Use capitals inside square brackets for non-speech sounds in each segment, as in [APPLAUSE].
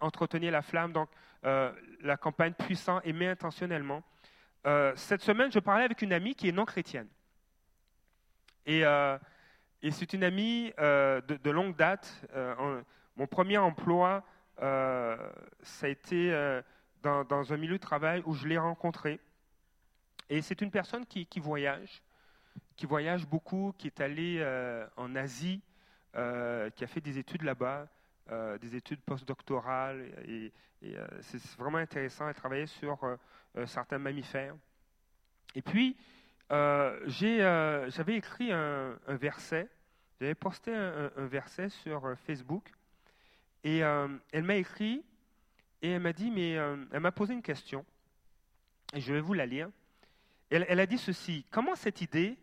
entretenir la flamme, donc la campagne puissant, aimer intentionnellement. cette semaine, je parlais avec une amie qui est non chrétienne. Et, c'est une amie de, longue date. mon premier emploi, ça a été dans, un milieu de travail où je l'ai rencontrée. Et c'est une personne qui, voyage, qui voyage beaucoup, qui est allée euh, en Asie, euh, qui a fait des études là-bas, euh, des études postdoctorales. Et, c'est vraiment intéressant. Elle travaillait sur certains mammifères. Et puis, j'avais écrit un, verset, j'avais posté un, un, verset sur Facebook. Et elle m'a écrit et elle m'a dit, mais elle m'a posé une question. Et je vais vous la lire. Elle, a dit ceci, comment cette idée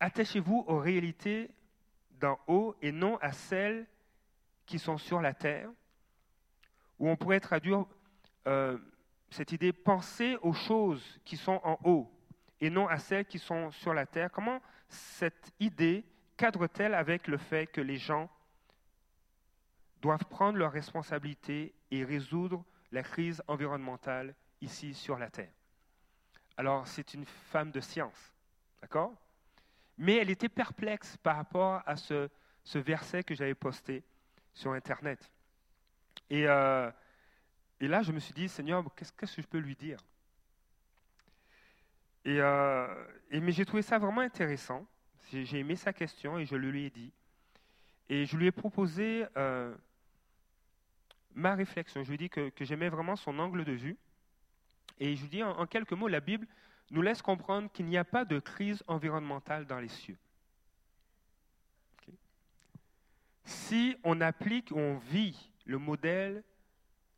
attachez-vous aux réalités d'en haut et non à celles qui sont sur la terre Ou on pourrait traduire euh, cette idée, pensez aux choses qui sont en haut et non à celles qui sont sur la terre. Comment cette idée cadre-t-elle avec le fait que les gens doivent prendre leurs responsabilités et résoudre la crise environnementale ici sur la Terre? Alors, c'est une femme de science, d'accord? Mais elle était perplexe par rapport à ce, verset que j'avais posté sur Internet. Euh, et, là, je me suis dit, Seigneur, qu'est-ce que je peux lui dire? Euh, et, Mais j'ai trouvé ça vraiment intéressant. J'ai aimé sa question et je lui ai dit. Et je lui ai proposé euh, ma réflexion. Je lui ai dit que j'aimais vraiment son angle de vue et je vous dis en, quelques mots, la Bible nous laisse comprendre qu'il n'y a pas de crise environnementale dans les cieux. Si on applique on vit le modèle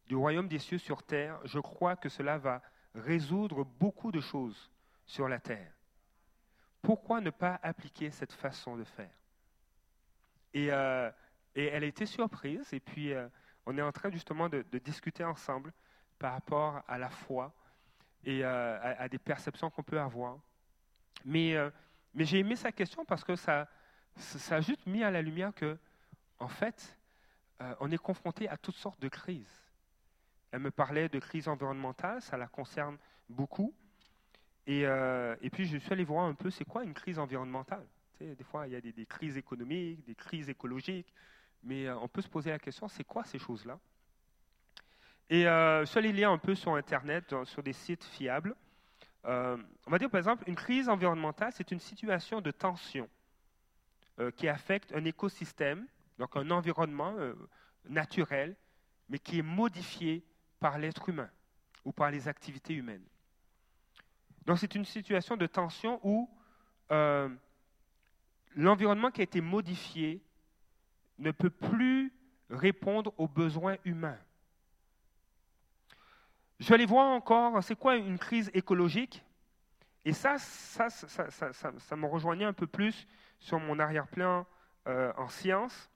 du royaume des cieux sur terre, je crois que cela va résoudre beaucoup de choses sur la terre. Pourquoi ne pas appliquer cette façon de faire? Et, euh, elle a été surprise, et puis euh, on est en train justement de discuter ensemble par rapport à la foi et euh, à, des perceptions qu'on peut avoir. Mais, mais j'ai aimé sa question parce que ça, ça a juste mis à la lumière que, en fait, euh, on est confronté à toutes sortes de crises. Elle me parlait de crise environnementale, ça la concerne beaucoup. Et, et puis je suis allé voir un peu c'est quoi une crise environnementale? des fois, il y a des, crises économiques, des crises écologiques, mais on peut se poser la question c'est quoi ces choses-là? Et euh, je suis allé lire un peu sur Internet, sur des sites fiables. Euh, on va dire par exemple, une crise environnementale, c'est une situation de tension euh, qui affecte un écosystème, donc un environnement euh, naturel, mais qui est modifié par l'être humain ou par les activités humaines. Donc c'est une situation de tension où l'environnement qui a été modifié ne peut plus répondre aux besoins humains. Je vais aller voir encore, c'est quoi une crise écologique? Et ça ça, ça, ça, ça, me rejoignait un peu plus sur mon arrière-plan euh, en sciences.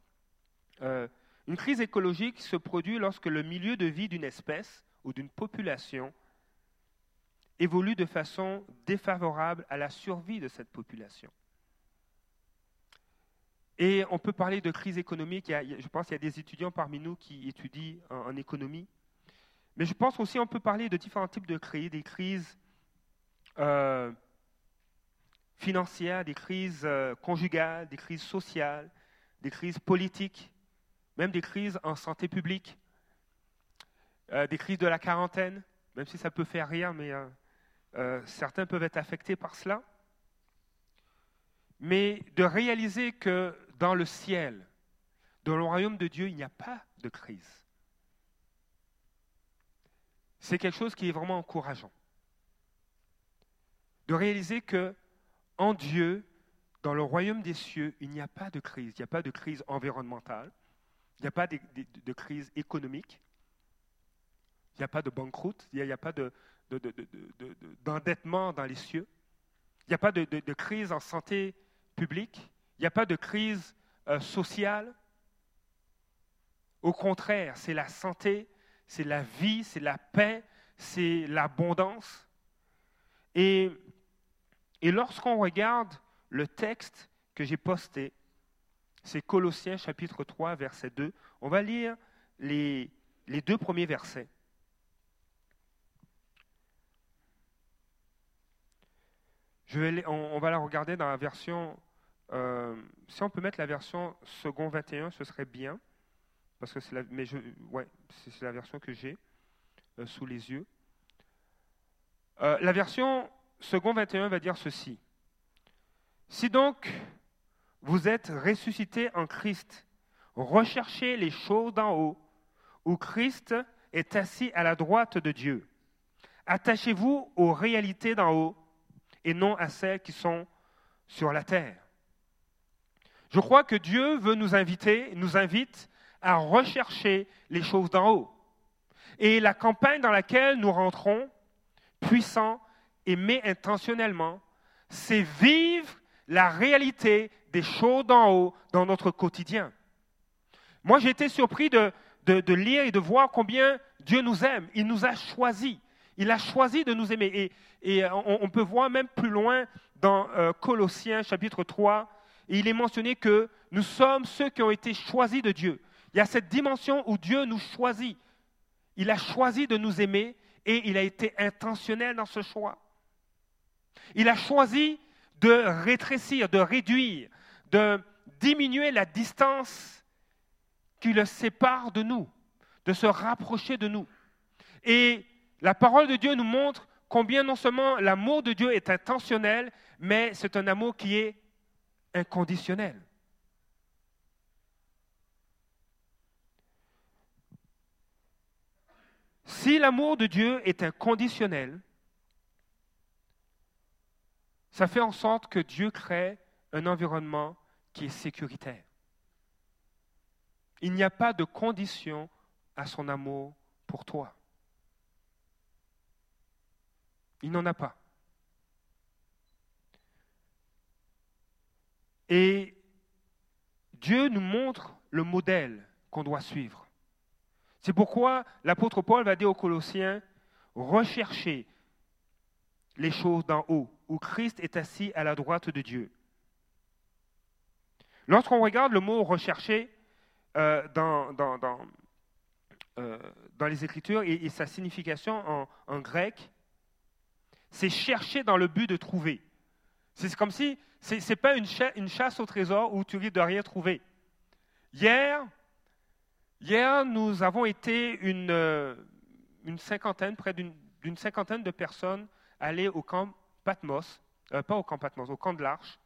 Euh, une crise écologique se produit lorsque le milieu de vie d'une espèce ou d'une population évolue de façon défavorable à la survie de cette population. Et on peut parler de crise économique. je pense qu'il y a des étudiants parmi nous qui étudient en économie. Mais je pense aussi qu'on peut parler de différents types de crises, des crises euh, financières, des crises euh, conjugales, des crises sociales, des crises politiques, même des crises en santé publique, euh, des crises de la quarantaine, même si ça peut faire rire, mais certains peuvent être affectés par cela. Mais de réaliser que dans le ciel, dans le royaume de Dieu, il n'y a pas de crise c'est quelque chose qui est vraiment encourageant. De réaliser que en Dieu, dans le royaume des cieux, il n'y a pas de crise. Il n'y a pas de crise environnementale. Il n'y a pas de, crise économique. Il n'y a pas de banqueroute. Il n'y a, pas d'endettement dans les cieux. Il n'y a pas de, crise en santé publique. Il n'y a pas de crise euh, sociale. Au contraire, c'est la santé c'est la vie, c'est la paix, c'est l'abondance. Et, et lorsqu'on regarde le texte que j'ai posté, c'est Colossiens chapitre 3, verset 2, on va lire les, deux premiers versets. On, va la regarder dans la version. Euh, si on peut mettre la version second 21, ce serait bien. Parce que c'est la version que j'ai euh, sous les yeux. Euh, la version second 21 va dire ceci. Si donc vous êtes ressuscité en Christ, recherchez les choses d'en haut, où Christ est assis à la droite de Dieu. Attachez-vous aux réalités d'en haut et non à celles qui sont sur la terre. Je crois que Dieu veut nous inviter, nous invite à rechercher les choses d'en haut. Et la campagne dans laquelle nous rentrons, puissant, aimé intentionnellement, c'est vivre la réalité des choses d'en haut dans notre quotidien. Moi, j'ai été surpris de, de, lire et de voir combien Dieu nous aime. Il nous a choisis. Il a choisi de nous aimer. Et, euh, on, peut voir même plus loin dans euh, Colossiens chapitre 3, et il est mentionné que nous sommes ceux qui ont été choisis de Dieu. Il y a cette dimension où Dieu nous choisit. Il a choisi de nous aimer et il a été intentionnel dans ce choix. Il a choisi de rétrécir, de réduire, de diminuer la distance qui le sépare de nous, de se rapprocher de nous. Et la parole de Dieu nous montre combien non seulement l'amour de Dieu est intentionnel, mais c'est un amour qui est inconditionnel. Si l'amour de Dieu est inconditionnel, ça fait en sorte que Dieu crée un environnement qui est sécuritaire. Il n'y a pas de condition à son amour pour toi. Il n'en a pas. Et Dieu nous montre le modèle qu'on doit suivre. C'est pourquoi l'apôtre Paul va dire aux Colossiens, recherchez les choses d'en haut, où Christ est assis à la droite de Dieu. Lorsqu'on regarde le mot rechercher euh, dans, dans, euh, dans, les Écritures et, sa signification en grec, c'est chercher dans le but de trouver. C'est comme si, ce n'est pas une, une, chasse au trésor où tu risques de rien trouver. Hier, hier nous avons été une, euh, une cinquantaine, près d'une cinquantaine de personnes aller au camp Patmos, euh, pas au camp Patmos, au camp de l'Arche.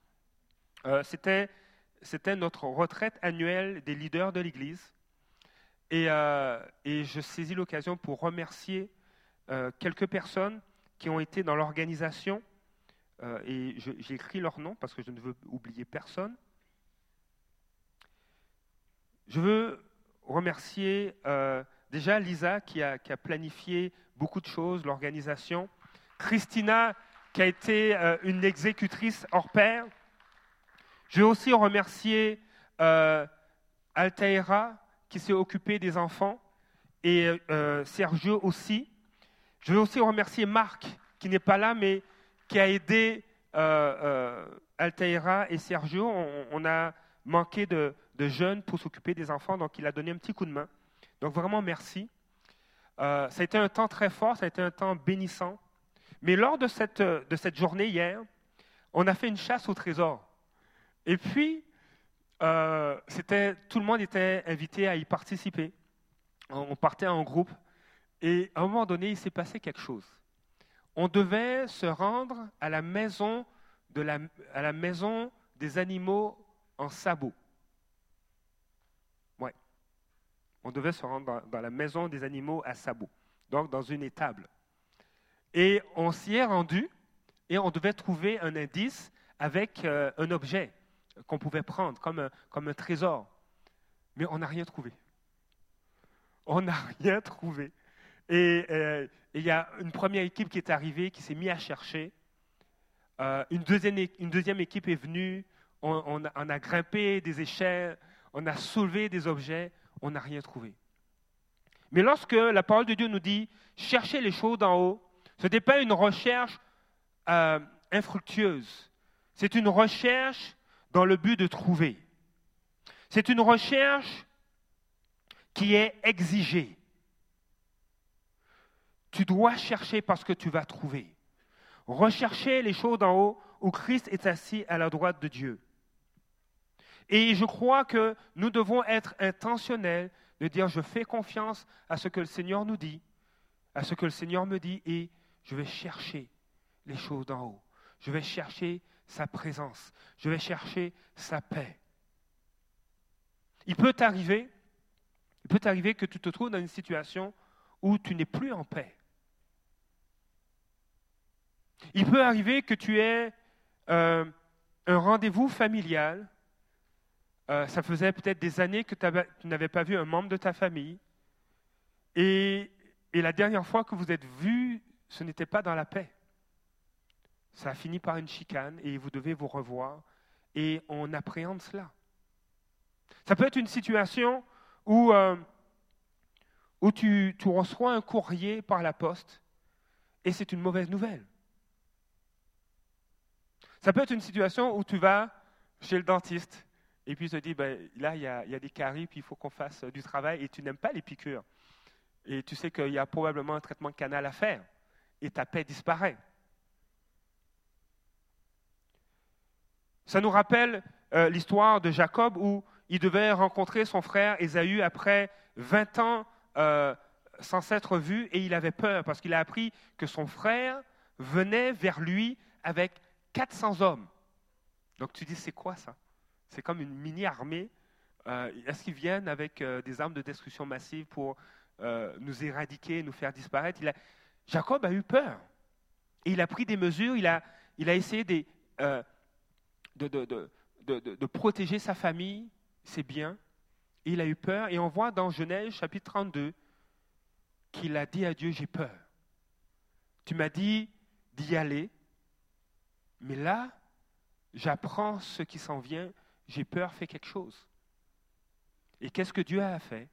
Euh, C'était notre retraite annuelle des leaders de l'Église. Et, euh, je saisis l'occasion pour remercier quelques personnes qui ont été dans l'organisation, et j'ai écrit leur nom parce que je ne veux oublier personne. Je veux remercier déjà Lisa qui a, planifié beaucoup de choses, l'organisation, Christina qui a été euh, une exécutrice hors pair. Je veux aussi remercier Altaïra qui s'est occupée des enfants et Sergio aussi. Je veux aussi remercier Marc, qui n'est pas là, mais qui a aidé euh, euh, Altaïra et Sergio. On, a manqué de, jeunes pour s'occuper des enfants, donc il a donné un petit coup de main. Donc vraiment merci. Euh, ça a été un temps très fort, ça a été un temps bénissant. Mais lors de cette, de cette journée hier, on a fait une chasse au trésor. Et puis, c'était, tout le monde était invité à y participer. On partait en groupe. Et à un moment donné, il s'est passé quelque chose. On devait se rendre à la maison, des animaux en sabot. Ouais. On devait se rendre dans, la maison des animaux à sabot, donc dans une étable. Et on s'y est rendu et on devait trouver un indice avec euh, un objet qu'on pouvait prendre comme comme un trésor. Mais on n'a rien trouvé. On n'a [LAUGHS] rien trouvé. Euh, et il y a une première équipe qui est arrivée, qui s'est mise à chercher. Euh, une, deuxième, une, deuxième, équipe est venue, on, a, grimpé des échelles, on a soulevé des objets, on n'a rien trouvé. Mais lorsque la parole de Dieu nous dit cherchez les choses d'en haut, ce n'est pas une recherche euh, infructueuse, c'est une recherche dans le but de trouver. C'est une recherche qui est exigée. tu dois chercher parce que tu vas trouver. Rechercher les choses d'en haut où Christ est assis à la droite de Dieu. Et je crois que nous devons être intentionnels de dire je fais confiance à ce que le Seigneur nous dit, à ce que le Seigneur me dit, je vais chercher les choses d'en haut. Je vais chercher sa présence. Je vais chercher sa paix. Il peut t'arriver que tu te trouves dans une situation où tu n'es plus en paix. Il peut arriver que tu aies euh, un rendez-vous familial. Euh, ça faisait peut-être des années que tu n'avais pas vu un membre de ta famille. Et, et la dernière fois que vous êtes vus, ce n'était pas dans la paix. Ça a fini par une chicane et vous devez vous revoir. Et on appréhende cela. Ça peut être une situation où, euh, tu, reçois un courrier par la poste et c'est une mauvaise nouvelle. Ça peut être une situation où tu vas chez le dentiste et puis il te dit, ben, là, il y, a, des caries, puis il faut qu'on fasse du travail, et tu n'aimes pas les piqûres. Et tu sais qu'il y a probablement un traitement canal à faire, et ta paix disparaît. Ça nous rappelle euh, l'histoire de Jacob où il devait rencontrer son frère Ésaü après 20 ans euh, sans s'être vu, et il avait peur parce qu'il a appris que son frère venait vers lui avec 400 hommes. Donc tu dis, c'est quoi ça? C'est comme une mini-armée. Euh, est-ce qu'ils viennent avec des armes de destruction massive pour nous éradiquer, nous faire disparaître? Jacob a eu peur. Et il a pris des mesures, il a, essayé de, de, protéger sa famille, ses biens. Il a eu peur. Et on voit dans Genèse chapitre 32 qu'il a dit à Dieu, j'ai peur. Tu m'as dit d'y aller, mais là, j'apprends ce qui s'en vient, j'ai peur, fais quelque chose. Et qu'est-ce que Dieu a fait?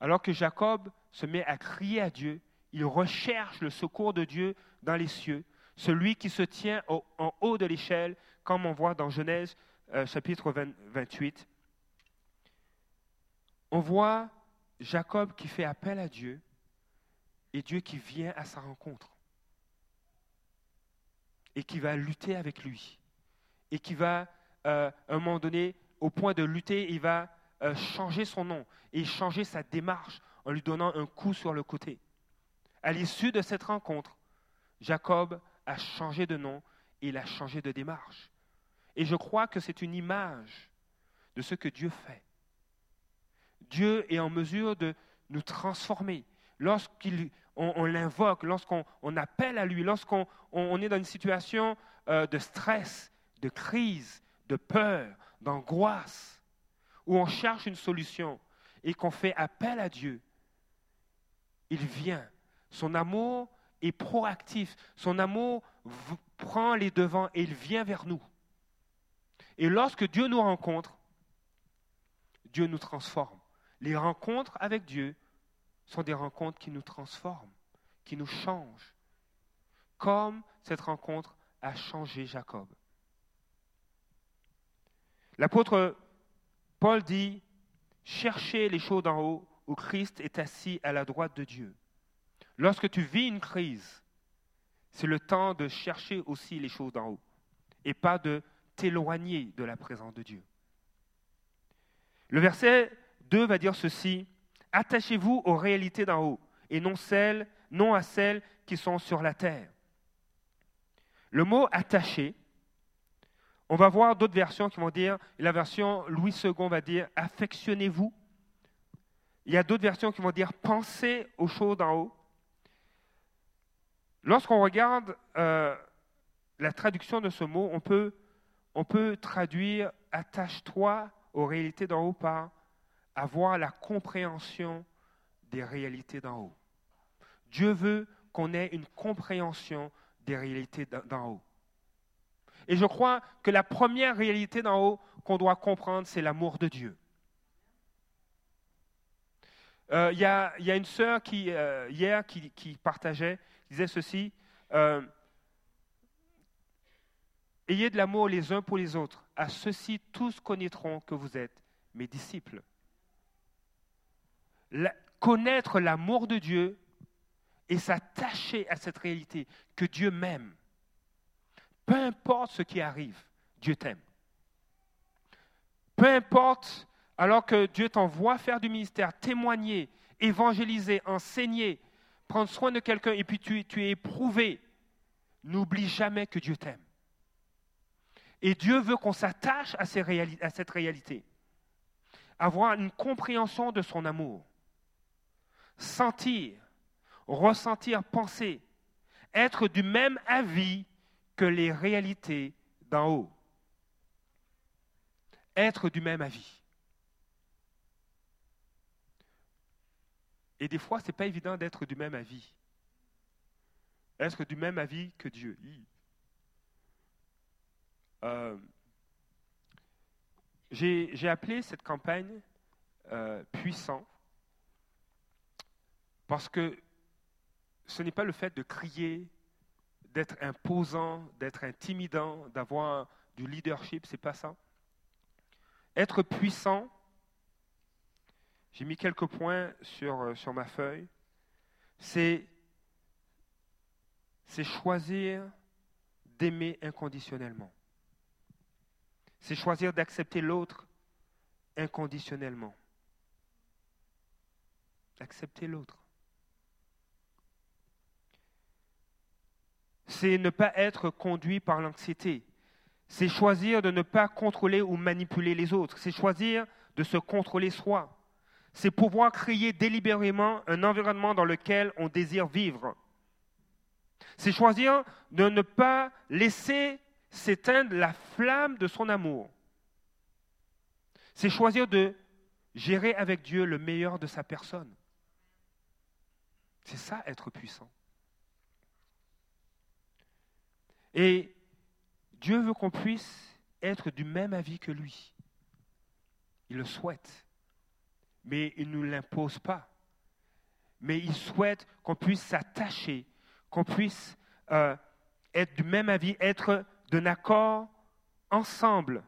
Alors que Jacob se met à crier à Dieu, il recherche le secours de Dieu dans les cieux, celui qui se tient en haut de l'échelle, comme on voit dans Genèse euh, chapitre 28. On voit Jacob qui fait appel à Dieu et Dieu qui vient à sa rencontre et qui va lutter avec lui. Et qui va, euh, à un moment donné, au point de lutter, il va euh, changer son nom et changer sa démarche en lui donnant un coup sur le côté. À l'issue de cette rencontre, Jacob a changé de nom et il a changé de démarche. Et je crois que c'est une image de ce que Dieu fait. Dieu est en mesure de nous transformer. Lorsqu'il on, l'invoque, lorsqu'on appelle à lui, lorsqu'on est dans une situation euh, de stress, de crise, de peur, d'angoisse, où on cherche une solution et qu'on fait appel à Dieu, il vient. Son amour est proactif. Son amour prend les devants et il vient vers nous. Et lorsque Dieu nous rencontre, Dieu nous transforme. Les rencontres avec Dieu sont des rencontres qui nous transforment, qui nous changent, comme cette rencontre a changé Jacob. L'apôtre Paul dit, cherchez les choses d'en haut où Christ est assis à la droite de Dieu. Lorsque tu vis une crise, c'est le temps de chercher aussi les choses d'en haut et pas de t'éloigner de la présence de Dieu. Le verset 2 va dire ceci, Attachez-vous aux réalités d'en haut et non, celles, non à celles qui sont sur la terre. Le mot attaché, on va voir d'autres versions qui vont dire, la version Louis II va dire affectionnez-vous. Il y a d'autres versions qui vont dire pensez aux choses d'en haut. Lorsqu'on regarde euh, la traduction de ce mot, on peut, on peut traduire attache-toi aux réalités d'en haut par avoir la compréhension des réalités d'en haut. Dieu veut qu'on ait une compréhension des réalités d'en haut. Et je crois que la première réalité d'en haut qu'on doit comprendre, c'est l'amour de Dieu. Euh, il y, a une sœur qui, euh, hier qui, qui, partageait, disait ceci, euh, Ayez de l'amour les uns pour les autres. À ceux-ci, tous connaîtront que vous êtes mes disciples connaître l'amour de Dieu et s'attacher à cette réalité que Dieu m'aime. Peu importe ce qui arrive, Dieu t'aime. Peu importe, alors que Dieu t'envoie faire du ministère, témoigner, évangéliser, enseigner, prendre soin de quelqu'un et puis tu, es éprouvé, n'oublie jamais que Dieu t'aime. Et Dieu veut qu'on s'attache à cette réalité, avoir une compréhension de son amour, sentir, ressentir, penser, être du même avis que les réalités d'en haut. Être du même avis. Et des fois, ce n'est pas évident d'être du même avis. Être du même avis que Dieu? Euh, j'ai appelé cette campagne euh, puissant parce que ce n'est pas le fait de crier, d'être imposant, d'être intimidant, d'avoir du leadership, c'est pas ça. Être puissant, j'ai mis quelques points sur, euh, sur ma feuille. C'est, c'est choisir d'aimer inconditionnellement. C'est choisir d'accepter l'autre inconditionnellement. Accepter l'autre. C'est ne pas être conduit par l'anxiété. C'est choisir de ne pas contrôler ou manipuler les autres. C'est choisir de se contrôler soi c'est pouvoir créer délibérément un environnement dans lequel on désire vivre. C'est choisir de ne pas laisser s'éteindre la flamme de son amour. C'est choisir de gérer avec Dieu le meilleur de sa personne. C'est ça être puissant. Et Dieu veut qu'on puisse être du même avis que lui. Il le souhaite mais il ne nous l'impose pas. Mais il souhaite qu'on puisse s'attacher, qu'on puisse euh, être du même avis, être d'un accord ensemble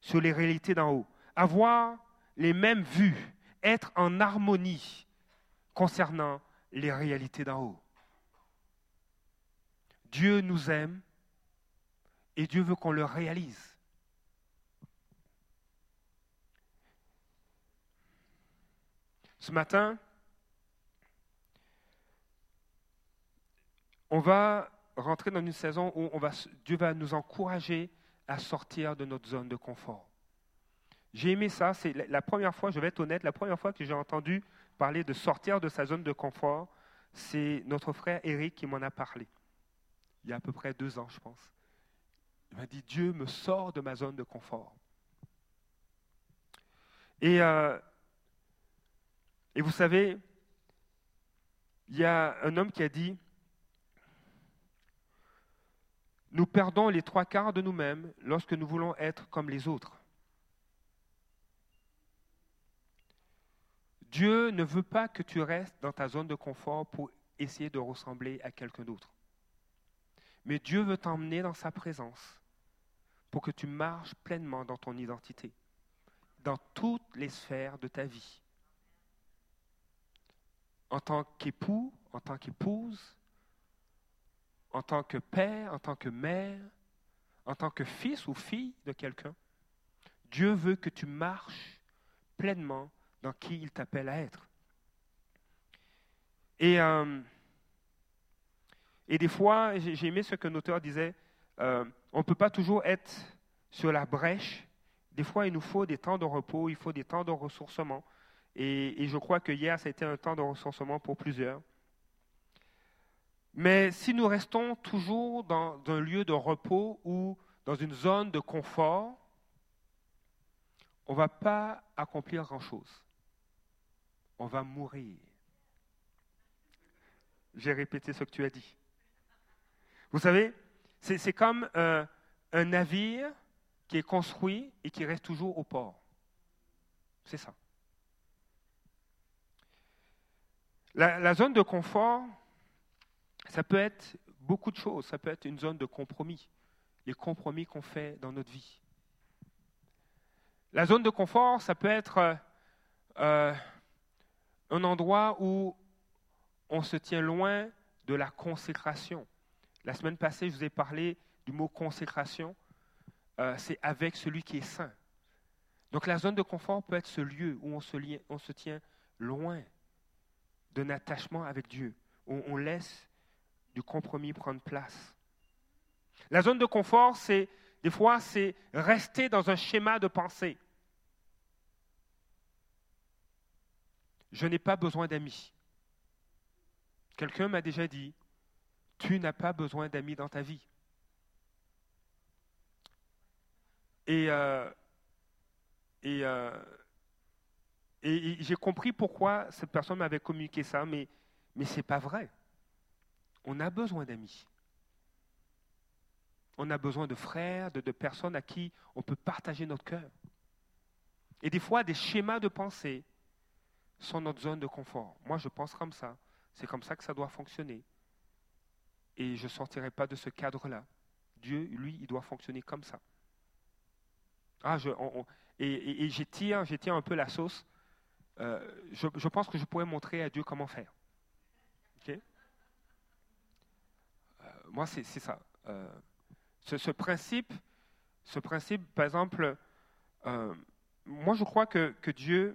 sur les réalités d'en haut, avoir les mêmes vues, être en harmonie concernant les réalités d'en haut. Dieu nous aime et Dieu veut qu'on le réalise. Ce matin, on va rentrer dans une saison où Dieu va nous encourager à sortir de notre zone de confort. J'ai aimé ça, c'est la première fois, je vais être honnête, la première fois que j'ai entendu parler de sortir de sa zone de confort, c'est notre frère Eric qui m'en a parlé, il y a à peu près deux ans, je pense. Il m'a dit, Dieu me sort de ma zone de confort. Et euh, et vous savez, il y a un homme qui a dit, nous perdons les trois quarts de nous-mêmes lorsque nous voulons être comme les autres. Dieu ne veut pas que tu restes dans ta zone de confort pour essayer de ressembler à quelqu'un d'autre. Mais Dieu veut t'emmener dans sa présence pour que tu marches pleinement dans ton identité, dans toutes les sphères de ta vie en tant qu'époux, en tant qu'épouse, en tant que père, en tant que mère, en tant que fils ou fille de quelqu'un. Dieu veut que tu marches pleinement dans qui il t'appelle à être. Et, euh, des fois, j'ai aimé ce qu'un auteur disait, euh, on ne peut pas toujours être sur la brèche. Des fois, il nous faut des temps de repos, il faut des temps de ressourcement. Et, je crois que hier, ça a été un temps de recensement pour plusieurs. Mais si nous restons toujours dans un lieu de repos ou dans une zone de confort, on ne va pas accomplir grand-chose. On va mourir. J'ai répété ce que tu as dit. Vous savez, c'est comme un navire qui est construit et qui reste toujours au port. C'est ça. La, zone de confort, ça peut être beaucoup de choses. Ça peut être une zone de compromis, les compromis qu'on fait dans notre vie. La zone de confort, ça peut être euh, un endroit où on se tient loin de la consécration. La semaine passée, je vous ai parlé du mot consécration. Euh, c'est avec celui qui est saint. Donc la zone de confort peut être ce lieu où on se tient loin d'un attachement avec Dieu, on laisse du compromis prendre place. La zone de confort, c'est des fois, c'est rester dans un schéma de pensée. Je n'ai pas besoin d'amis. Quelqu'un m'a déjà dit, tu n'as pas besoin d'amis dans ta vie. Et, euh, euh, et j'ai compris pourquoi cette personne m'avait communiqué ça, mais, mais ce n'est pas vrai. On a besoin d'amis. On a besoin de frères, de, de, personnes à qui on peut partager notre cœur. Et des fois, des schémas de pensée sont notre zone de confort. Moi, je pense comme ça. C'est comme ça que ça doit fonctionner. Et je ne sortirai pas de ce cadre-là. Dieu, lui, il doit fonctionner comme ça. Ah, je, et, et, j'étire, un peu la sauce. Euh, je, pense que je pourrais montrer à Dieu comment faire. Euh, moi, c'est, ça. Euh, ce, principe, ce principe, par exemple, moi, je crois que, Dieu,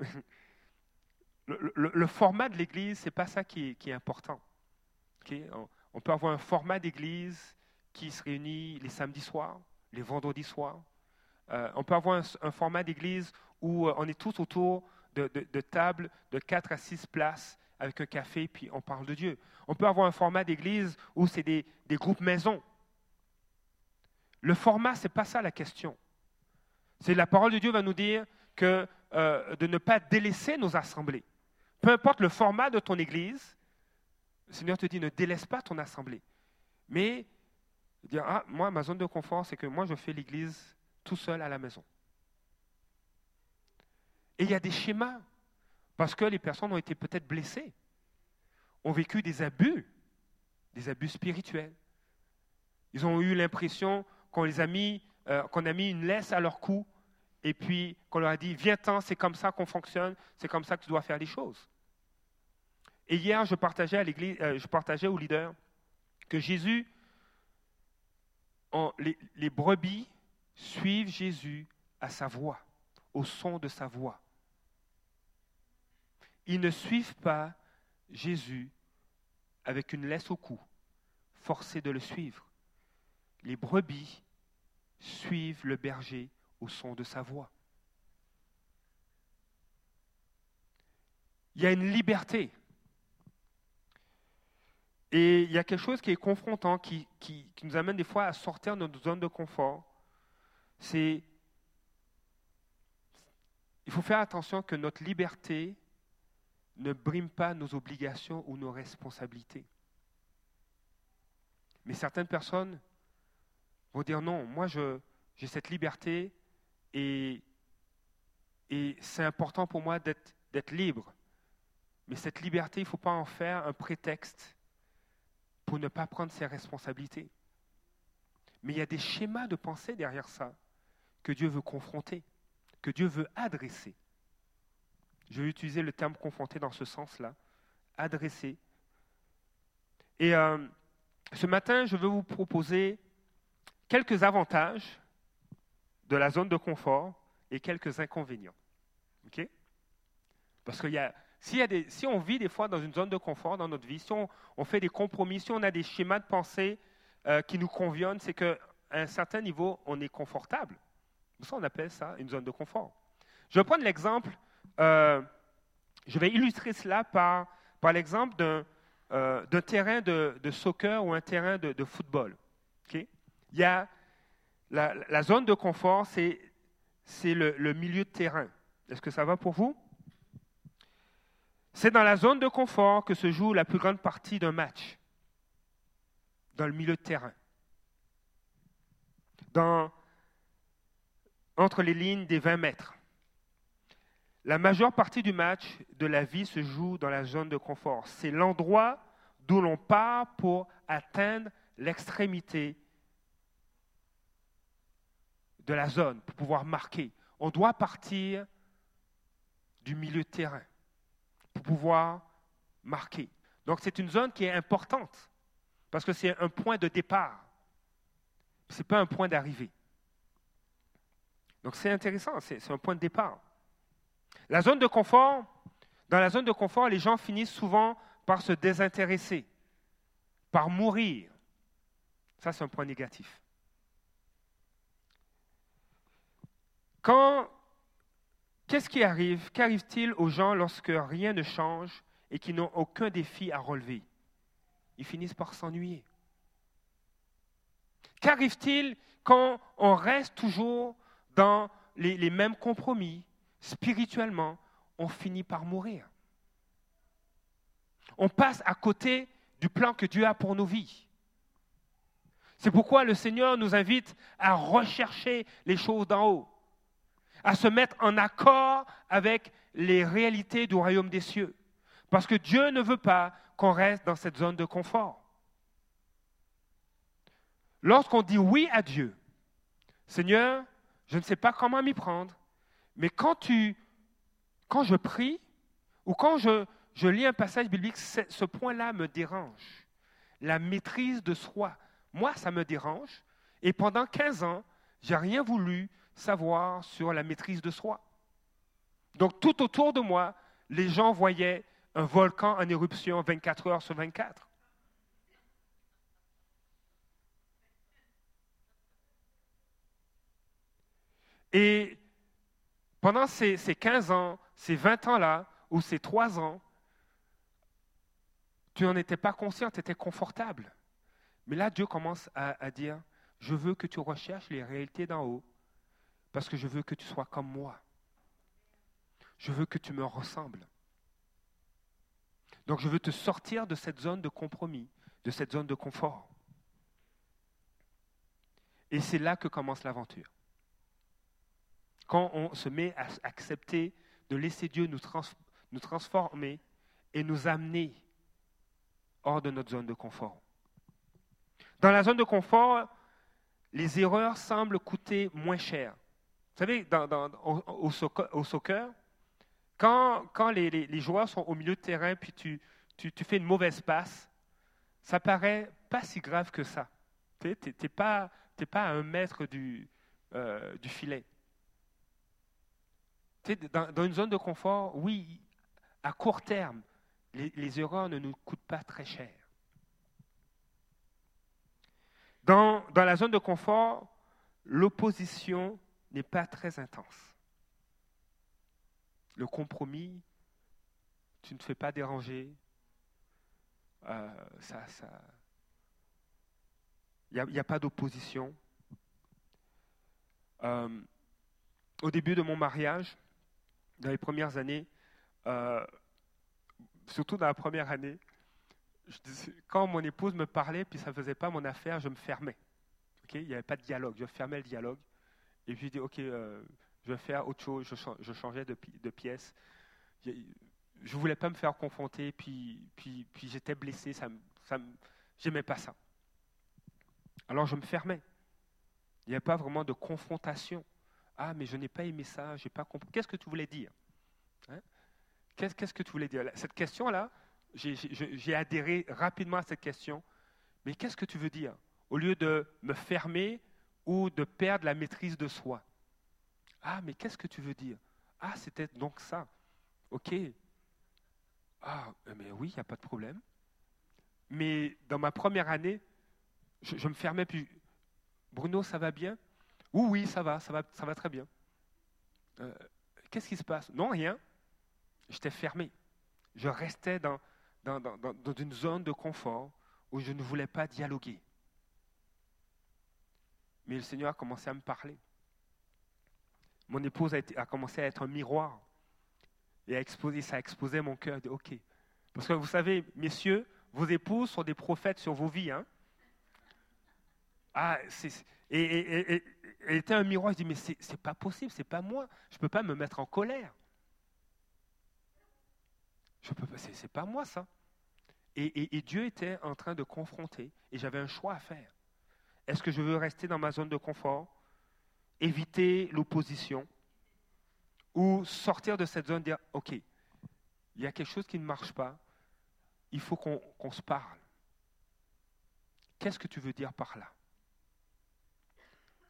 [LAUGHS] le, format de l'Église, ce n'est pas ça qui est, important. On, peut avoir un format d'Église qui se réunit les samedis soirs, les vendredis soirs. On peut avoir un, format d'Église où on est tous autour de, de, de 4 à 6 places avec un café, puis on parle de Dieu. On peut avoir un format d'église où c'est des, groupes maisons. Le format, ce n'est pas ça la question. C'est la parole de Dieu va nous dire que euh, de ne pas délaisser nos assemblées. Peu importe le format de ton église, le Seigneur te dit ne délaisse pas ton assemblée. Mais dire, ah, moi, ma zone de confort, c'est que moi, je fais l'église tout seul à la maison. Et il y a des schémas, parce que les personnes ont été peut-être blessées, ont vécu des abus, des abus spirituels. Ils ont eu l'impression qu'on les a mis, euh, a mis une laisse à leur cou, et puis qu'on leur a dit, viens-t'en, c'est comme ça qu'on fonctionne, c'est comme ça que tu dois faire les choses. Et hier, je partageais, à l'église, euh, je partageais aux leaders que Jésus, les, brebis suivent Jésus à sa voix, au son de sa voix. Ils ne suivent pas Jésus avec une laisse au cou, forcés de le suivre. Les brebis suivent le berger au son de sa voix. Il y a une liberté et il y a quelque chose qui est confrontant, qui, nous amène des fois à sortir de notre zone de confort. C'est. Il faut faire attention que notre liberté ne brime pas nos obligations ou nos responsabilités. Mais certaines personnes vont dire non, moi j'ai cette liberté et, et c'est important pour moi d'être libre. Mais cette liberté, il ne faut pas en faire un prétexte pour ne pas prendre ses responsabilités. Mais il y a des schémas de pensée derrière ça que Dieu veut confronter, que Dieu veut adresser. Je vais utiliser le terme confronter dans ce sens-là, adresser. Et euh, ce matin, je veux vous proposer quelques avantages de la zone de confort et quelques inconvénients. OK? Parce qu'il y a si, on vit des fois dans une zone de confort dans notre vie, si on, fait des compromis, si on a des schémas de pensée euh, qui nous conviennent, c'est qu'à un certain niveau, on est confortable. Ça, on appelle ça une zone de confort. Je vais prendre l'exemple, euh, je vais illustrer cela par, par l'exemple d'un euh, terrain de, soccer ou un terrain de, football. Il y a la, zone de confort, c'est le, le milieu de terrain. Est-ce que ça va pour vous? C'est dans la zone de confort que se joue la plus grande partie d'un match, dans le milieu de terrain. Dans, entre les lignes des 20 mètres. La majeure partie du match de la vie se joue dans la zone de confort. C'est l'endroit d'où l'on part pour atteindre l'extrémité de la zone, pour pouvoir marquer. On doit partir du milieu de terrain pour pouvoir marquer. Donc c'est une zone qui est importante parce que c'est un point de départ. Ce n'est pas un point d'arrivée. Donc c'est intéressant, c'est un point de départ. La zone de confort, dans la zone de confort, les gens finissent souvent par se désintéresser, par mourir. Ça, c'est un point négatif. Quand, qu'est-ce qui arrive Qu'arrive-t-il aux gens lorsque rien ne change et qui n'ont aucun défi à relever? Ils finissent par s'ennuyer. Qu'arrive-t-il quand on reste toujours dans les, mêmes compromis spirituellement On finit par mourir. On passe à côté du plan que Dieu a pour nos vies. C'est pourquoi le Seigneur nous invite à rechercher les choses d'en haut, à se mettre en accord avec les réalités du royaume des cieux. Parce que Dieu ne veut pas qu'on reste dans cette zone de confort. Lorsqu'on dit oui à Dieu, Seigneur, je ne sais pas comment m'y prendre, mais quand, tu, quand je prie ou quand je, je lis un passage biblique, ce point-là me dérange. La maîtrise de soi. Moi, ça me dérange. Et pendant 15 ans, j'ai rien voulu savoir sur la maîtrise de soi. Donc tout autour de moi, les gens voyaient un volcan en éruption 24 heures sur 24. Et pendant ces, 15 ans, ces 20 ans-là, ou ces 3 ans, tu n'en étais pas conscient, tu étais confortable. Mais là, Dieu commence à, à dire, je veux que tu recherches les réalités d'en haut, parce que je veux que tu sois comme moi. Je veux que tu me ressembles. Donc je veux te sortir de cette zone de compromis, de cette zone de confort. Et c'est là que commence l'aventure. Quand on se met à accepter de laisser Dieu nous, transformer et nous amener hors de notre zone de confort. Dans la zone de confort, les erreurs semblent coûter moins cher. Vous savez, au, soccer, quand, les, joueurs sont au milieu de terrain, puis tu, fais une mauvaise passe, ça paraît pas si grave que ça. Tu n'es pas, pas, à un mètre euh, du filet. Dans, une zone de confort, oui, à court terme, les, erreurs ne nous coûtent pas très cher. Dans, dans la zone de confort, l'opposition n'est pas très intense. Le compromis, tu ne te fais pas déranger. Euh, ça, ça, il n'y a, pas d'opposition. Euh, au début de mon mariage, dans les premières années, euh, surtout dans la première année, quand mon épouse me parlait, puis ça ne faisait pas mon affaire, je me fermais. Il n'y avait pas de dialogue, je fermais le dialogue. Et puis je dis, OK, euh, je vais faire autre chose, je, changeais de, pièce. Je ne voulais pas me faire confronter, puis j'étais blessé, ça, ça, j'aimais pas ça. Alors je me fermais. Il n'y avait pas vraiment de confrontation. Ah, mais je n'ai pas aimé ça, j'ai pas compris. Qu'est-ce que tu voulais dire hein? Qu'est-ce que tu voulais dire? Cette question-là, j'ai adhéré rapidement à cette question. Mais qu'est-ce que tu veux dire? Au lieu de me fermer ou de perdre la maîtrise de soi. Ah, mais qu'est-ce que tu veux dire? Ah, c'était donc ça. OK. Ah, mais oui, il n'y a pas de problème. Mais dans ma première année, je, me fermais, puis Bruno, ça va bien? Oui, oui, ça va, ça va, ça va très bien. Euh, qu'est-ce qui se passe? Non, rien j'étais fermé. Je restais dans, une zone de confort où je ne voulais pas dialoguer. Mais le Seigneur a commencé à me parler. Mon épouse a, commencé à être un miroir. Et a exposé, ça a exposé mon cœur. OK. Parce que vous savez, messieurs, vos épouses sont des prophètes sur vos vies. Hein? Ah, et, elle était un miroir. Je dis, mais c'est pas possible, c'est pas moi. Je ne peux pas me mettre en colère. Je peux pas, c'est pas moi ça. Et, Dieu était en train de confronter, et j'avais un choix à faire. Est-ce que je veux rester dans ma zone de confort, éviter l'opposition, ou sortir de cette zone, dire, OK, il y a quelque chose qui ne marche pas, il faut qu'on se parle. Qu'est-ce que tu veux dire par là?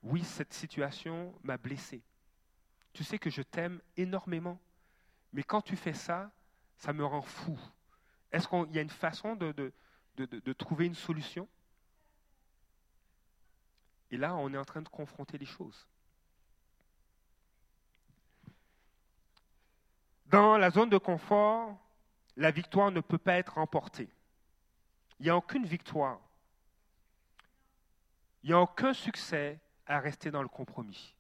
Oui, cette situation m'a blessé. Tu sais que je t'aime énormément, mais quand tu fais ça, ça me rend fou. Est-ce qu'il y a une façon de, trouver une solution? Et là, on est en train de confronter les choses. Dans la zone de confort, la victoire ne peut pas être remportée. Il n'y a aucune victoire. Il n'y a aucun succès à rester dans le compromis.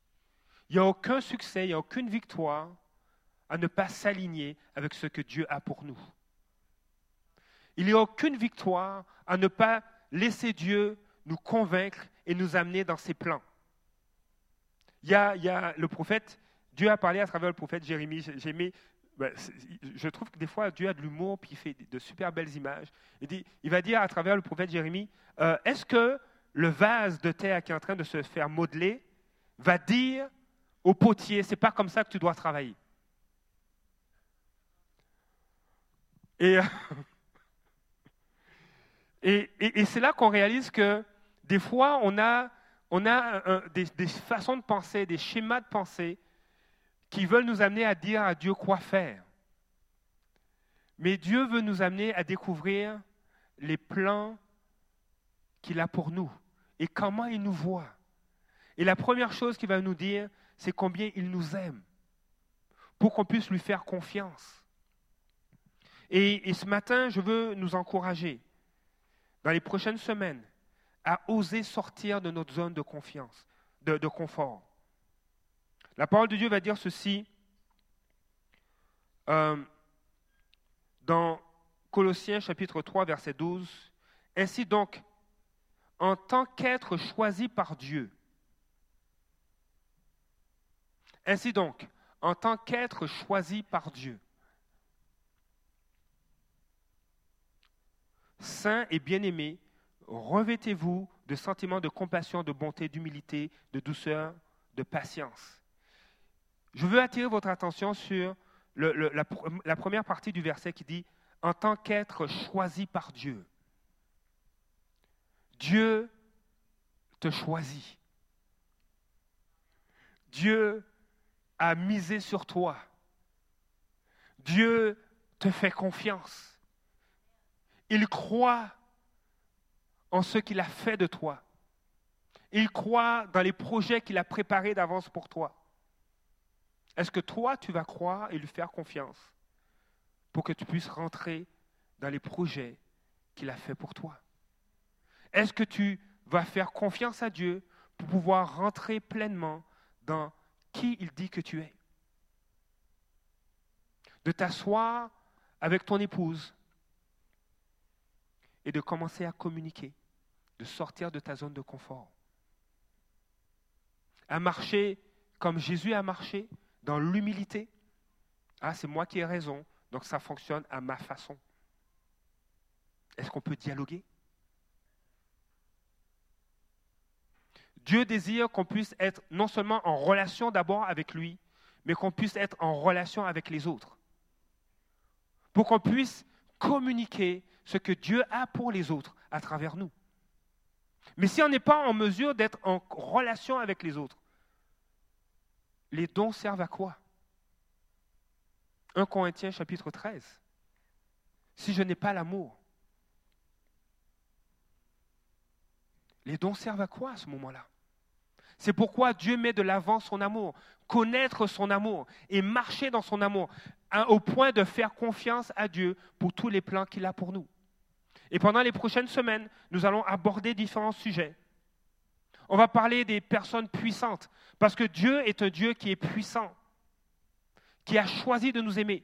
Il n'y a aucun succès, il n'y a aucune victoire à ne pas s'aligner avec ce que Dieu a pour nous. Il n'y a aucune victoire à ne pas laisser Dieu nous convaincre et nous amener dans ses plans. Il y a, il y a le prophète, Dieu a parlé à travers le prophète Jérémie. J'ai ben, je trouve que des fois, Dieu a de l'humour, puis il fait de super belles images. Il, dit, il va dire à travers le prophète Jérémie, euh, est-ce que le vase de terre qui est en train de se faire modeler va dire au potier, c'est pas comme ça que tu dois travailler Et, [LAUGHS] c'est là qu'on réalise que des fois, on a, on a des, des façons de penser, des schémas de pensée qui veulent nous amener à dire à Dieu quoi faire. Mais Dieu veut nous amener à découvrir les plans qu'il a pour nous et comment il nous voit? Et la première chose qu'il va nous dire, c'est combien il nous aime, pour qu'on puisse lui faire confiance. Et, ce matin, je veux nous encourager, dans les prochaines semaines, à oser sortir de notre zone de confiance, de confort. La parole de Dieu va dire ceci euh, dans Colossiens chapitre 3 verset 12. Ainsi donc, en tant qu'être choisi par Dieu, ainsi donc, en tant qu'être choisi par Dieu, saint et bien-aimé, revêtez-vous de sentiments de compassion, de bonté, d'humilité, de douceur, de patience. Je veux attirer votre attention sur la, première partie du verset qui dit En tant qu'être choisi par Dieu. Dieu te choisit. Dieu a misé sur toi. Dieu te fait confiance. Il croit en ce qu'il a fait de toi. Il croit dans les projets qu'il a préparés d'avance pour toi. Est-ce que toi, tu vas croire et lui faire confiance pour que tu puisses rentrer dans les projets qu'il a fait pour toi? Est-ce que tu vas faire confiance à Dieu pour pouvoir rentrer pleinement dans qui il dit que tu es? De t'asseoir avec ton épouse et de commencer à communiquer, de sortir de ta zone de confort, à marcher comme Jésus a marché, dans l'humilité. Ah, c'est moi qui ai raison, donc ça fonctionne à ma façon. Est-ce qu'on peut dialoguer? Dieu désire qu'on puisse être non seulement en relation d'abord avec lui, mais qu'on puisse être en relation avec les autres. Pour qu'on puisse communiquer ce que Dieu a pour les autres à travers nous. Mais si on n'est pas en mesure d'être en relation avec les autres, les dons servent à quoi? 1 Corinthiens chapitre 13. Si je n'ai pas l'amour, les dons servent à quoi à ce moment-là? C'est pourquoi Dieu met de l'avant son amour, connaître son amour et marcher dans son amour, au point de faire confiance à Dieu pour tous les plans qu'il a pour nous. Et pendant les prochaines semaines, nous allons aborder différents sujets. On va parler des personnes puissantes, parce que Dieu est un Dieu qui est puissant, qui a choisi de nous aimer.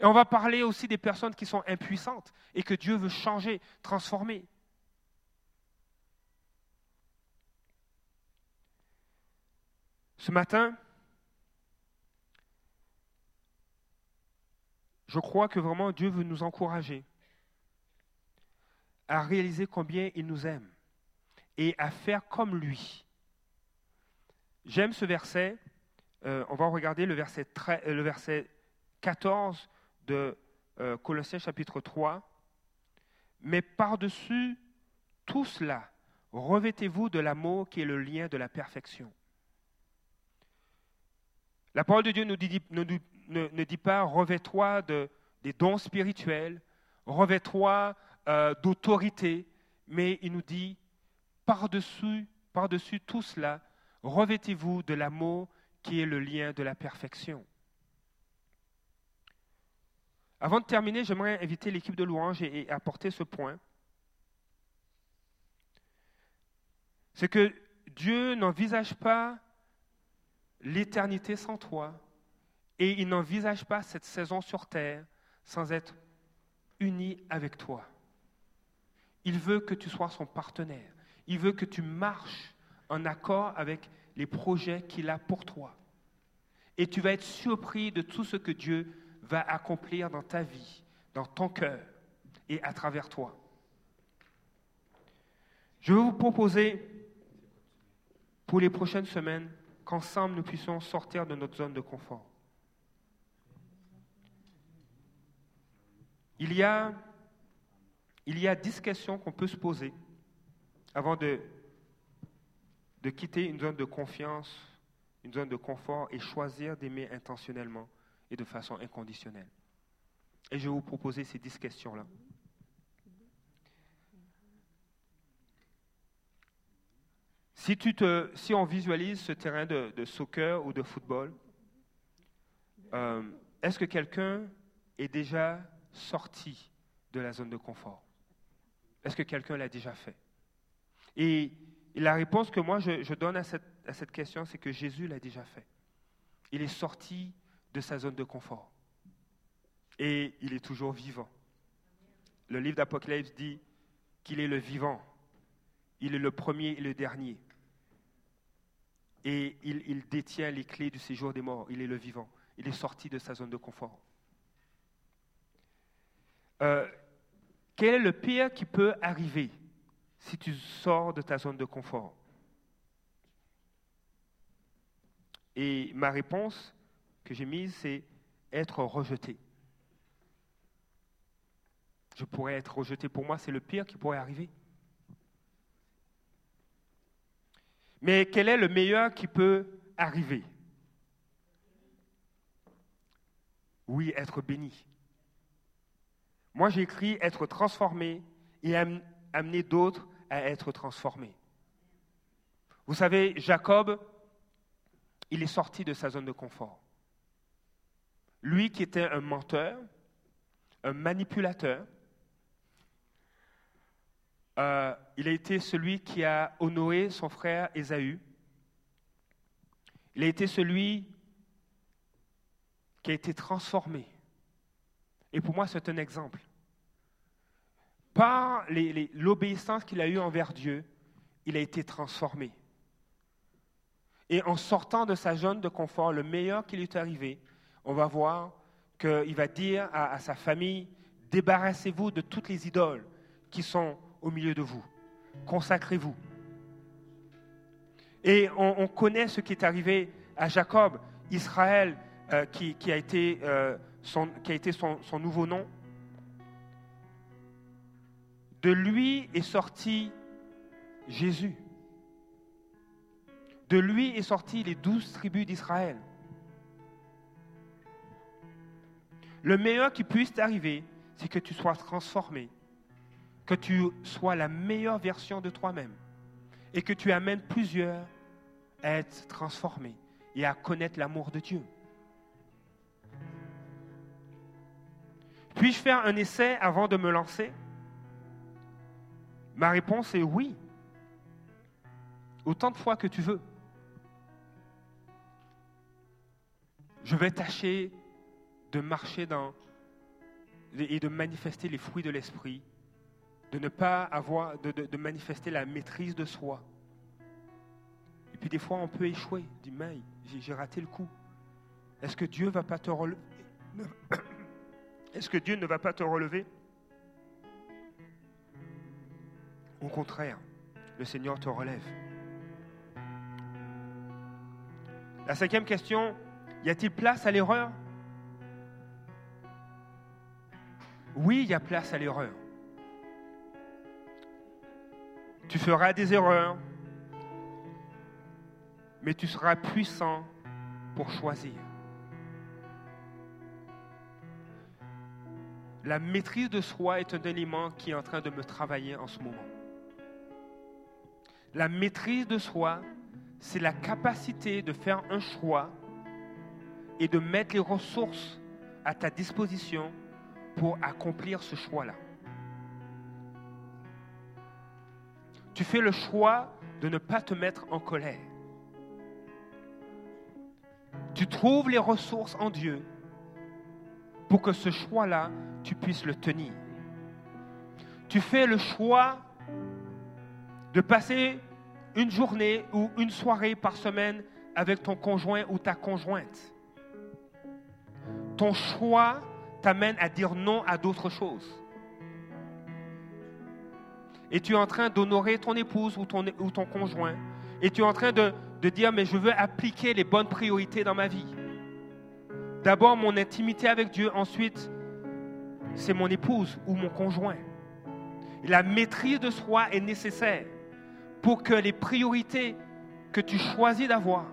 Et on va parler aussi des personnes qui sont impuissantes et que Dieu veut changer, transformer. Ce matin, je crois que vraiment Dieu veut nous encourager à réaliser combien il nous aime et à faire comme lui. J'aime ce verset. Euh, on va regarder le verset, 13, euh, le verset 14 de euh, Colossiens chapitre 3. Mais par-dessus tout cela, revêtez-vous de l'amour qui est le lien de la perfection. La parole de Dieu ne dit, ne, dit pas revêt-toi de, des dons spirituels, revêt-toi euh, d'autorité, mais il nous dit par-dessus, par-dessus tout cela, revêtez-vous de l'amour qui est le lien de la perfection. Avant de terminer, j'aimerais inviter l'équipe de louange et, apporter ce point. C'est que Dieu n'envisage pas l'éternité sans toi et il n'envisage pas cette saison sur terre sans être uni avec toi. Il veut que tu sois son partenaire. Il veut que tu marches en accord avec les projets qu'il a pour toi. Et tu vas être surpris de tout ce que Dieu va accomplir dans ta vie, dans ton cœur et à travers toi. Je vais vous proposer pour les prochaines semaines qu'ensemble nous puissions sortir de notre zone de confort. Il y a, il y a dix questions qu'on peut se poser avant de, de quitter une zone de confiance, une zone de confort et choisir d'aimer intentionnellement et de façon inconditionnelle. Et je vais vous proposer ces dix questions-là. Si, tu te, on visualise ce terrain de, soccer ou de football, euh, est-ce que quelqu'un est déjà sorti de la zone de confort? Est-ce que quelqu'un l'a déjà fait? Et, la réponse que moi je, donne à cette question, c'est que Jésus l'a déjà fait. Il est sorti de sa zone de confort. Et il est toujours vivant. Le livre d'Apocalypse dit qu'il est le vivant. Il est le premier et le dernier. Et il, détient les clés du séjour des morts. Il est le vivant. Il est sorti de sa zone de confort. Euh, quel est le pire qui peut arriver si tu sors de ta zone de confort? Et ma réponse, que j'ai mise, c'est être rejeté. Je pourrais être rejeté. Pour moi, c'est le pire qui pourrait arriver. Mais quel est le meilleur qui peut arriver? Oui, être béni. Moi, j'ai écrit être transformé et amener d'autres à être transformés. Vous savez, Jacob, il est sorti de sa zone de confort. Lui qui était un menteur, un manipulateur, euh, il a été celui qui a honoré son frère Ésaü. Il a été celui qui a été transformé. Et pour moi, c'est un exemple. Par l'obéissance qu'il a eue envers Dieu, il a été transformé. Et en sortant de sa zone de confort, le meilleur qui lui est arrivé, on va voir qu'il va dire à, sa famille, débarrassez-vous de toutes les idoles qui sont au milieu de vous. Consacrez-vous. Et on, connaît ce qui est arrivé à Jacob, Israël, euh, qui, a été, euh, son, nouveau nom. De lui est sorti Jésus. De lui est sorti les douze tribus d'Israël. Le meilleur qui puisse t'arriver, c'est que tu sois transformé, que tu sois la meilleure version de toi-même et que tu amènes plusieurs à être transformés et à connaître l'amour de Dieu. Puis-je faire un essai avant de me lancer? Ma réponse est oui. Autant de fois que tu veux. Je vais tâcher de marcher dans et de manifester les fruits de l'esprit, de ne pas avoir, de, manifester la maîtrise de soi. Et puis des fois, on peut échouer. Dit, mais j'ai raté le coup. Est-ce que Dieu va pas te relever? Est-ce que Dieu ne va pas te relever? Au contraire, le Seigneur te relève. La cinquième question, y a-t-il place à l'erreur? Oui, il y a place à l'erreur. Tu feras des erreurs, mais tu seras puissant pour choisir. La maîtrise de soi est un élément qui est en train de me travailler en ce moment. La maîtrise de soi, c'est la capacité de faire un choix et de mettre les ressources à ta disposition pour accomplir ce choix-là. Tu fais le choix de ne pas te mettre en colère. Tu trouves les ressources en Dieu pour que ce choix-là, tu puisses le tenir. Tu fais le choix de passer une journée ou une soirée par semaine avec ton conjoint ou ta conjointe. Ton choix t'amène à dire non à d'autres choses. Et tu es en train d'honorer ton épouse ou ton, conjoint. Et tu es en train de, de dire, mais je veux appliquer les bonnes priorités dans ma vie. D'abord mon intimité avec Dieu, ensuite c'est mon épouse ou mon conjoint. La maîtrise de soi est nécessaire pour que les priorités que tu choisis d'avoir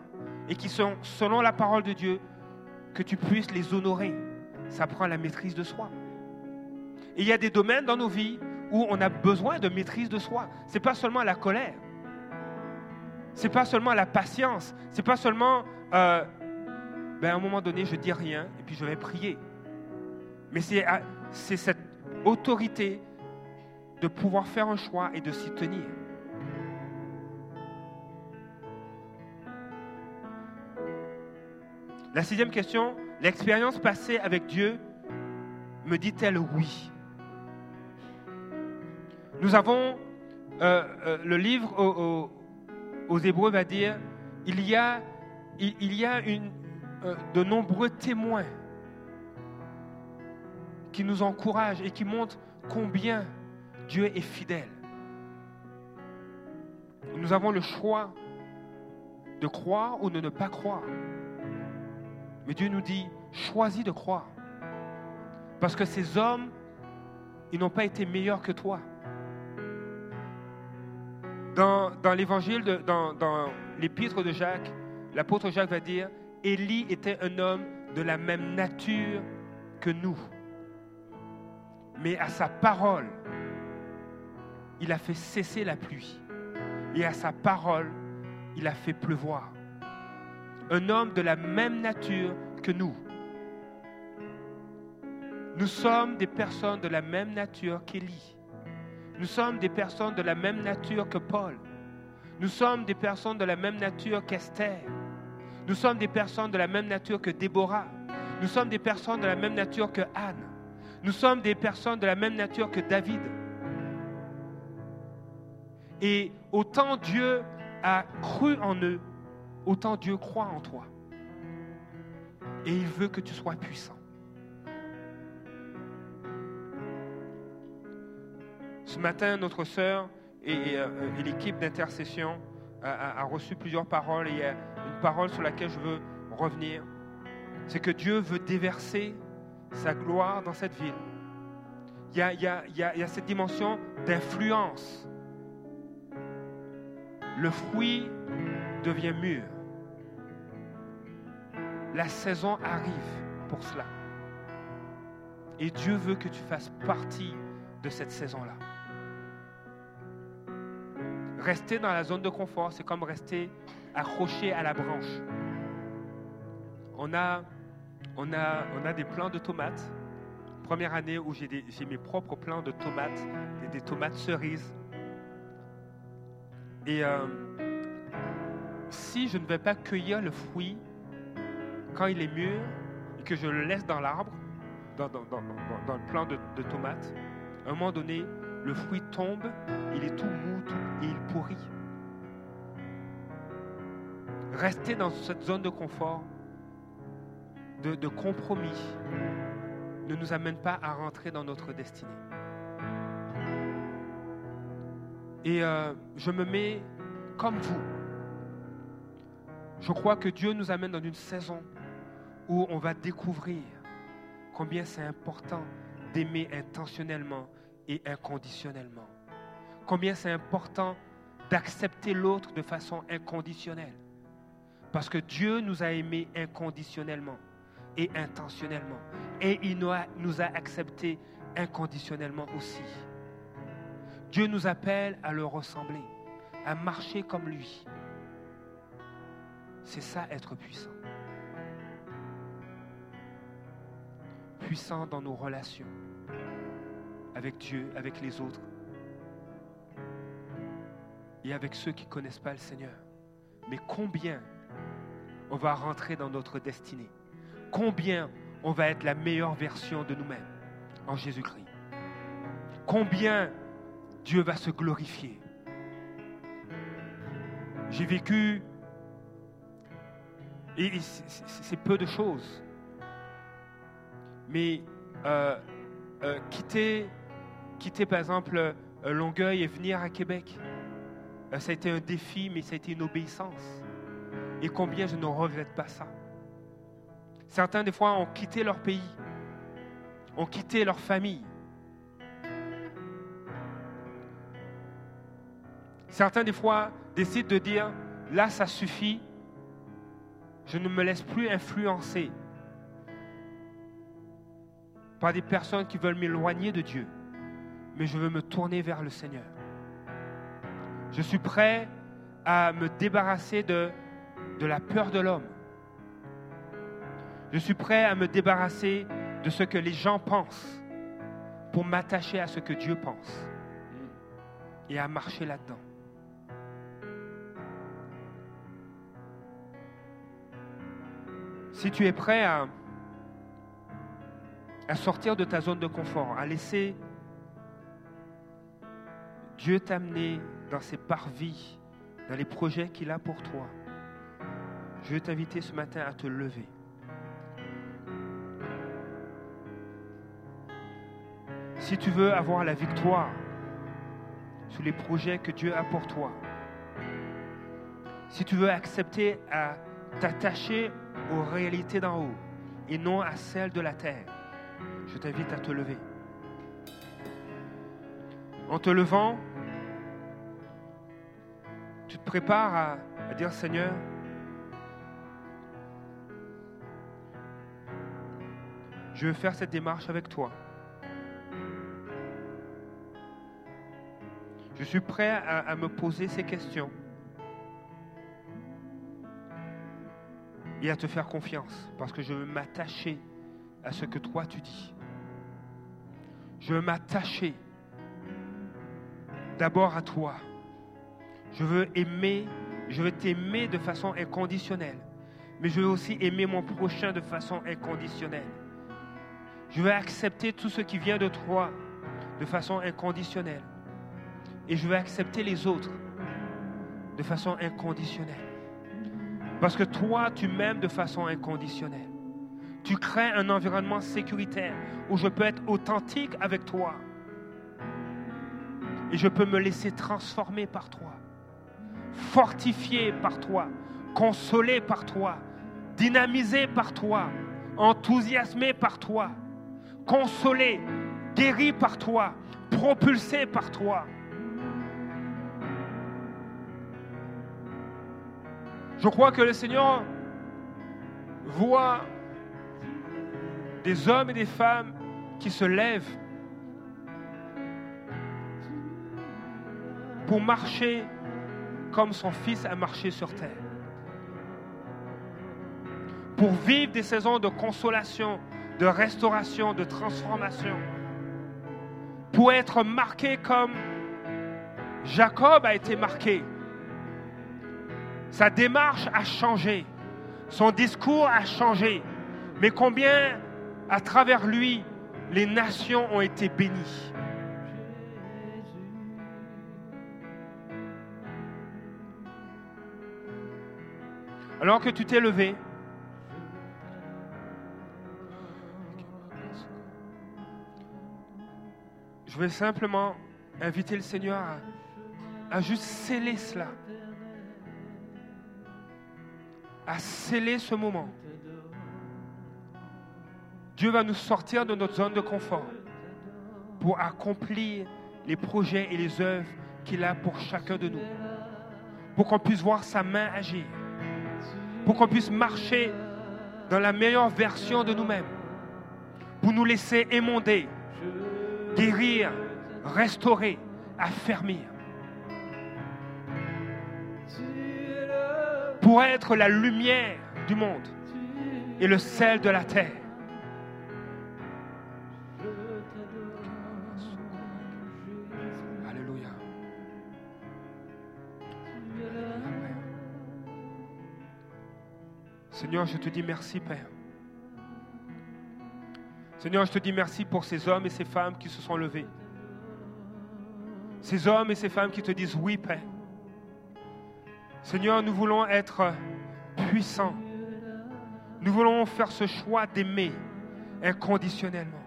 et qui sont selon la parole de Dieu, que tu puisses les honorer. Ça prend la maîtrise de soi. Et il y a des domaines dans nos vies où on a besoin de maîtrise de soi. Ce n'est pas seulement la colère. Ce n'est pas seulement la patience. Ce n'est pas seulement, euh, ben à un moment donné, je dis rien et puis je vais prier. Mais c'est, c'est cette autorité de pouvoir faire un choix et de s'y tenir. La sixième question, l'expérience passée avec Dieu me dit-elle oui? Nous avons, euh, euh, le livre aux, Hébreux va dire, il y a, il, y a euh, de nombreux témoins qui nous encouragent et qui montrent combien Dieu est fidèle. Nous avons le choix de croire ou de ne pas croire. Mais Dieu nous dit, choisis de croire. Parce que ces hommes, ils n'ont pas été meilleurs que toi. Dans, l'évangile, dans, l'épître de Jacques, l'apôtre Jacques va dire, Élie était un homme de la même nature que nous. Mais à sa parole, il a fait cesser la pluie. Et à sa parole, il a fait pleuvoir un homme de la même nature que nous. Nous sommes des personnes de la même nature qu'Élie. Nous sommes des personnes de la même nature que Paul. Nous sommes des personnes de la même nature qu'Esther. Nous sommes des personnes de la même nature que Déborah. Nous sommes des personnes de la même nature que Anne. Nous sommes des personnes de la même nature que David. Et autant Dieu a cru en eux, autant Dieu croit en toi. Et il veut que tu sois puissant. Ce matin, notre sœur et, euh, l'équipe d'intercession a, reçu plusieurs paroles et il y a une parole sur laquelle je veux revenir. C'est que Dieu veut déverser sa gloire dans cette ville. Il y a, il y a cette dimension d'influence. Le fruit devient mûr la saison arrive pour cela. Et Dieu veut que tu fasses partie de cette saison-là. Rester dans la zone de confort, c'est comme rester accroché à la branche. On a, on a, on a des plants de tomates. Première année où j'ai mes propres plants de tomates, des tomates cerises. Et euh, si je ne vais pas cueillir le fruit quand il est mûr et que je le laisse dans l'arbre, dans, le plant de, tomates, à un moment donné, le fruit tombe, il est tout mou et il pourrit. Rester dans cette zone de confort, de, compromis, ne nous amène pas à rentrer dans notre destinée. Et euh, je me mets comme vous. Je crois que Dieu nous amène dans une saison où on va découvrir combien c'est important d'aimer intentionnellement et inconditionnellement. Combien c'est important d'accepter l'autre de façon inconditionnelle. Parce que Dieu nous a aimés inconditionnellement et intentionnellement. Et il nous a, acceptés inconditionnellement aussi. Dieu nous appelle à le ressembler, à marcher comme lui. C'est ça être puissant. Puissant dans nos relations avec Dieu, avec les autres et avec ceux qui ne connaissent pas le Seigneur. Mais combien on va rentrer dans notre destinée? Combien on va être la meilleure version de nous-mêmes en Jésus-Christ? Combien Dieu va se glorifier? J'ai vécu, et c'est peu de choses, mais euh, euh, quitter, quitter par exemple euh, Longueuil et venir à Québec, ça a été un défi, mais ça a été une obéissance. Et combien je ne regrette pas ça. Certains, des fois, ont quitté leur pays, ont quitté leur famille. Certains, des fois, décident de dire, là, ça suffit, je ne me laisse plus influencer par des personnes qui veulent m'éloigner de Dieu, mais je veux me tourner vers le Seigneur. Je suis prêt à me débarrasser de, la peur de l'homme. Je suis prêt à me débarrasser de ce que les gens pensent pour m'attacher à ce que Dieu pense et à marcher là-dedans. Si tu es prêt à sortir de ta zone de confort, à laisser Dieu t'amener dans ses parvis, dans les projets qu'il a pour toi, je veux t'inviter ce matin à te lever. Si tu veux avoir la victoire sur les projets que Dieu a pour toi, si tu veux accepter à t'attacher aux réalités d'en haut et non à celles de la terre, je t'invite à te lever. En te levant, tu te prépares à, dire Seigneur, je veux faire cette démarche avec toi. Je suis prêt à, à, me poser ces questions et à te faire confiance parce que je veux m'attacher à ce que toi tu dis. Je veux m'attacher d'abord à toi. Je veux aimer, je veux t'aimer de façon inconditionnelle. Mais je veux aussi aimer mon prochain de façon inconditionnelle. Je veux accepter tout ce qui vient de toi de façon inconditionnelle. Et je veux accepter les autres de façon inconditionnelle. Parce que toi, tu m'aimes de façon inconditionnelle. Tu crées un environnement sécuritaire où je peux être authentique avec toi. Et je peux me laisser transformer par toi fortifié par toi, consolé par toi, dynamisé par toi, enthousiasmé par toi, consolé, guéri par toi, propulsé par toi. Je crois que le Seigneur voit des hommes et des femmes qui se lèvent pour marcher comme son Fils a marché sur terre. Pour vivre des saisons de consolation, de restauration, de transformation. Pour être marqué comme Jacob a été marqué. Sa démarche a changé. Son discours a changé. Mais combien, à travers lui, les nations ont été bénies. Alors que tu t'es levé, je vais simplement inviter le Seigneur à, juste sceller cela, à sceller ce moment. Dieu va nous sortir de notre zone de confort. pour accomplir les projets et les œuvres qu'il a pour chacun de nous. Pour qu'on puisse voir sa main agir. Pour qu'on puisse marcher dans la meilleure version de nous-mêmes. Pour nous laisser émonder, guérir, restaurer, affermir. Pour être la lumière du monde et le sel de la terre. Seigneur, je te dis merci, Père. Seigneur, je te dis merci pour ces hommes et ces femmes qui se sont levés. Ces hommes et ces femmes qui te disent oui, Père. Seigneur, nous voulons être puissants. Nous voulons faire ce choix d'aimer inconditionnellement.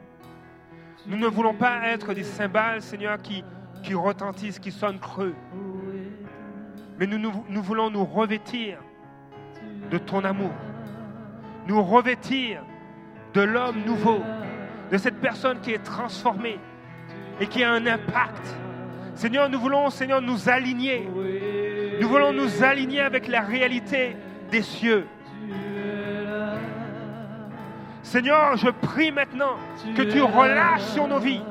Nous ne voulons pas être des cymbales, Seigneur, qui, retentissent, qui sonnent creux. Mais nous voulons nous revêtir de ton amour. Nous revêtir de l'homme nouveau, de cette personne qui est transformée et qui a un impact. Seigneur, nous voulons, Seigneur, nous aligner. Nous voulons nous aligner avec la réalité des cieux. Seigneur, je prie maintenant que tu relâches sur nos vies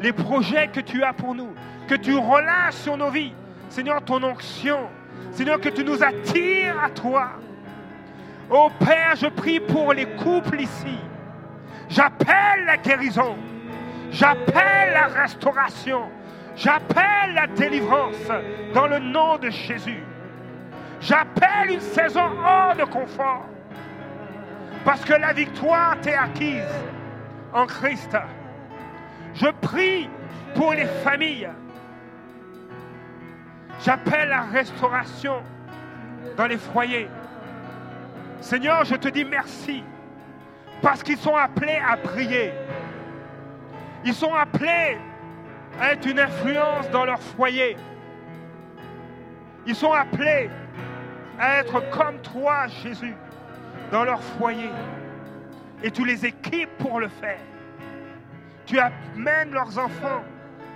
les projets que tu as pour nous, que tu relâches sur nos vies, Seigneur, ton onction. Seigneur, que tu nous attires à toi. Oh Père, je prie pour les couples ici. J'appelle la guérison. J'appelle la restauration. J'appelle la délivrance dans le nom de Jésus. J'appelle une saison hors de confort. Parce que la victoire t'est acquise en Christ. Je prie pour les familles. J'appelle la restauration dans les foyers. Seigneur, je te dis merci parce qu'ils sont appelés à prier. Ils sont appelés à être une influence dans leur foyer. Ils sont appelés à être comme toi, Jésus, dans leur foyer. Et tu les équipes pour le faire. Tu amènes leurs enfants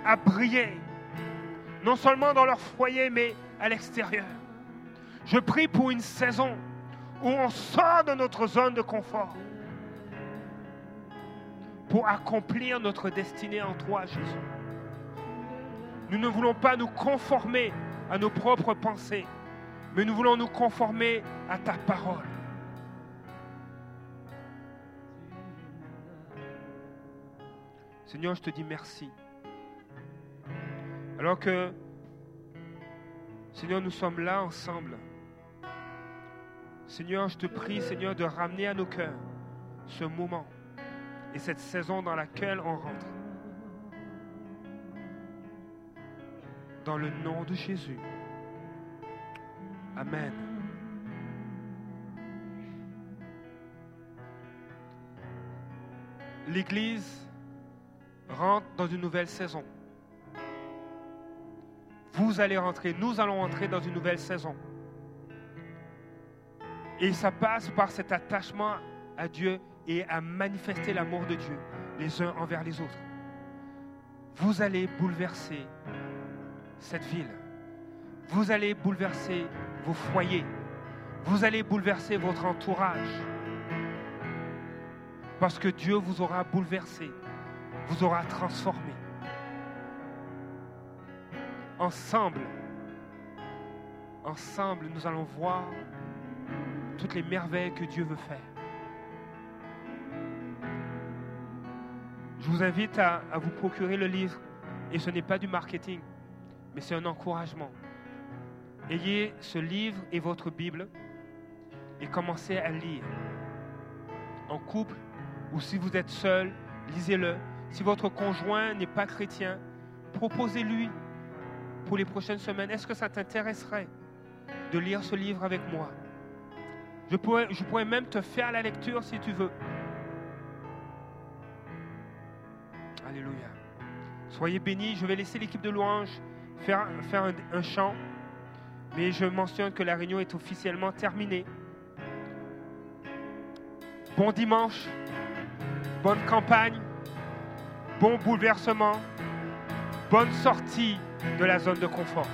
à briller, non seulement dans leur foyer, mais à l'extérieur. Je prie pour une saison où on sort de notre zone de confort pour accomplir notre destinée en toi, Jésus. Nous ne voulons pas nous conformer à nos propres pensées, mais nous voulons nous conformer à ta parole. Seigneur, je te dis merci. Alors que, Seigneur, nous sommes là ensemble. Seigneur, je te prie, Seigneur, de ramener à nos cœurs ce moment et cette saison dans laquelle on rentre. Dans le nom de Jésus. Amen. L'Église rentre dans une nouvelle saison. Vous allez rentrer, nous allons entrer dans une nouvelle saison. Et ça passe par cet attachement à Dieu et à manifester l'amour de Dieu les uns envers les autres. Vous allez bouleverser cette ville. Vous allez bouleverser vos foyers. Vous allez bouleverser votre entourage. Parce que Dieu vous aura bouleversé, vous aura transformé. Ensemble, ensemble, nous allons voir toutes les merveilles que Dieu veut faire. Je vous invite à, vous procurer le livre. Et ce n'est pas du marketing, mais c'est un encouragement. Ayez ce livre et votre Bible et commencez à lire. En couple ou si vous êtes seul, lisez-le. Si votre conjoint n'est pas chrétien, proposez-lui pour les prochaines semaines. Est-ce que ça t'intéresserait de lire ce livre avec moi? Je pourrais, même te faire la lecture si tu veux. Alléluia. Soyez bénis. Je vais laisser l'équipe de louange faire, un chant. Mais je mentionne que la réunion est officiellement terminée. Bon dimanche. Bonne campagne. bon bouleversement, bonne sortie de la zone de confort.